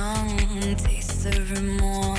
But who was there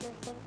Thank you.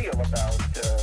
Feel about uh,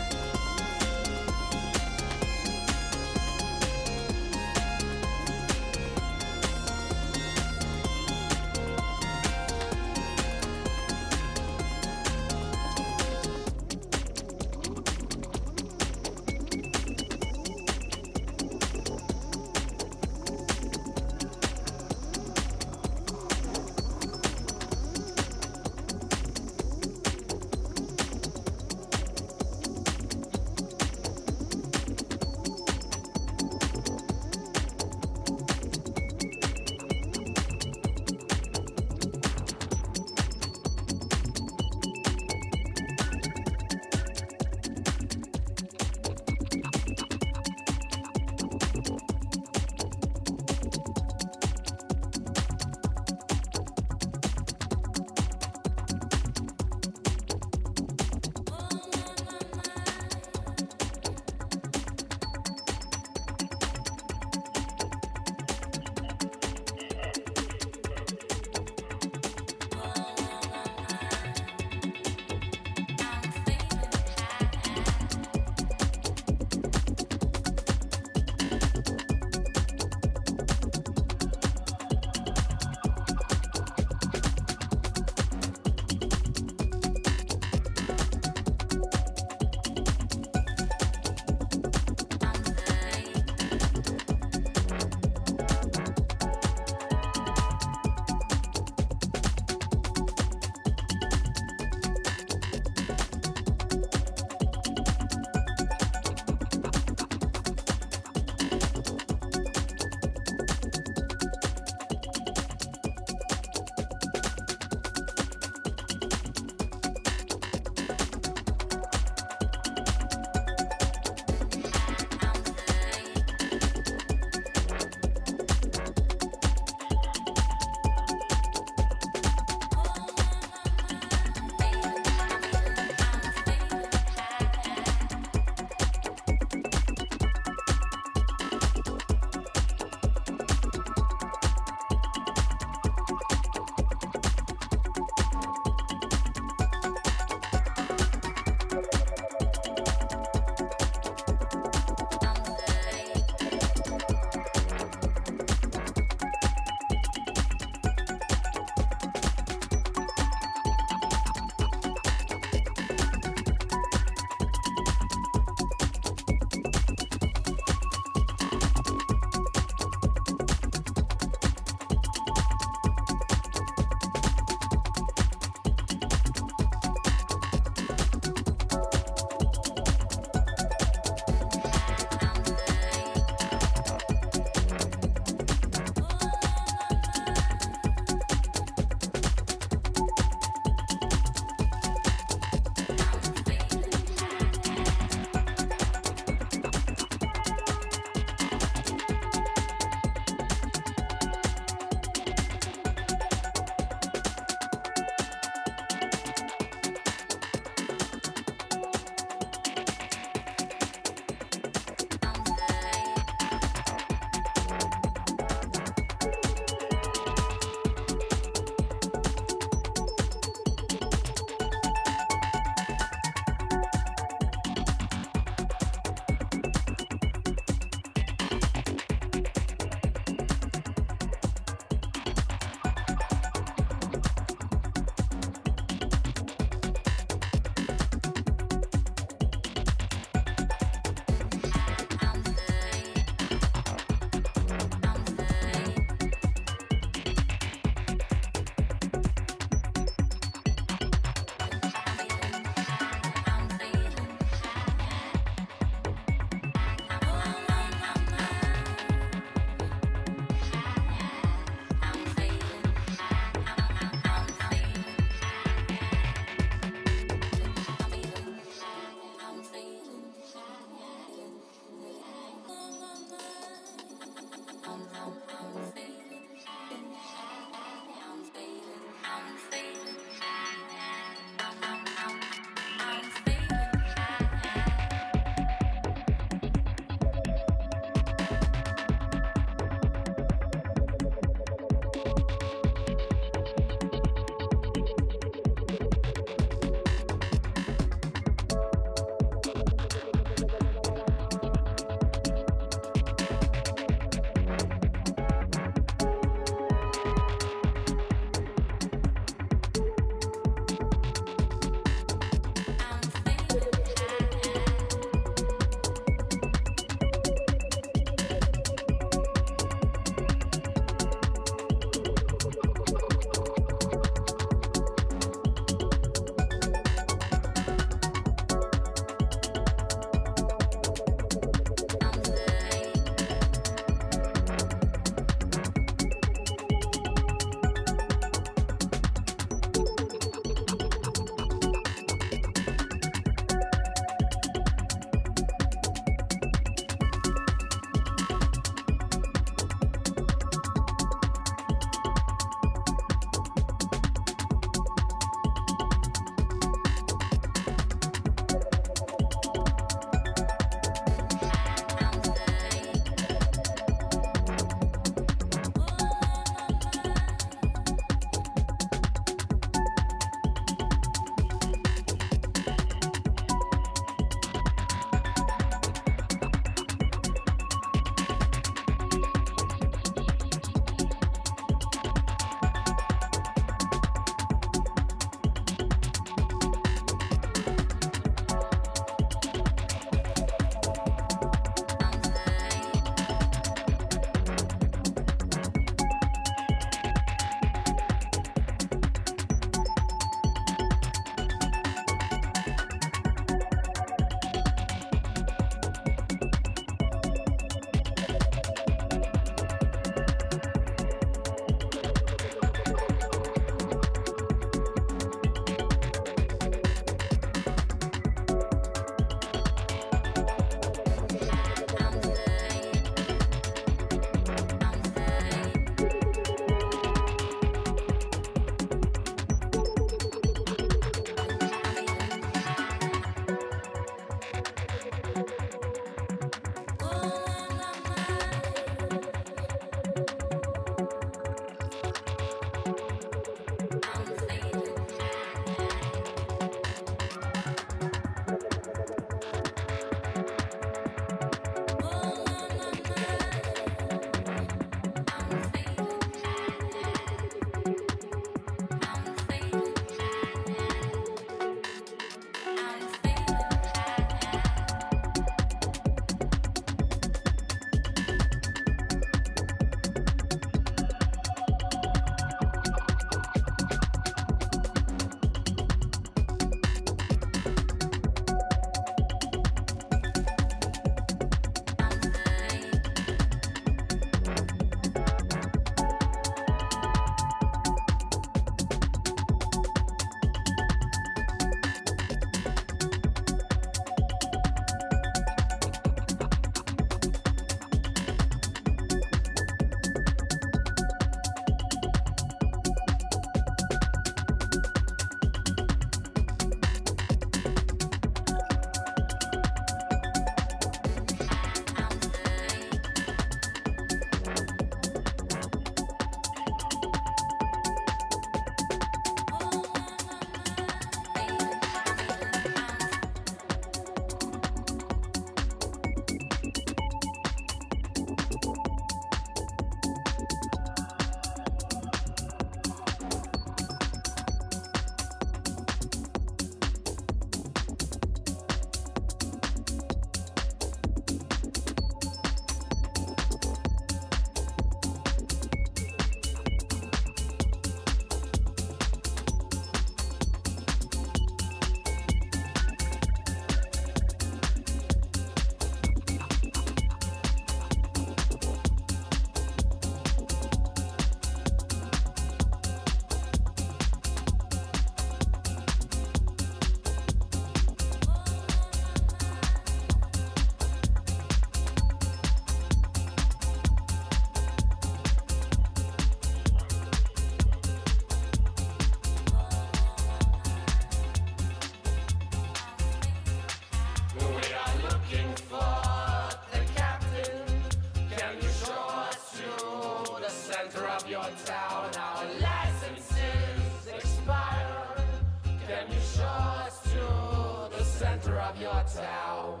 center of your town.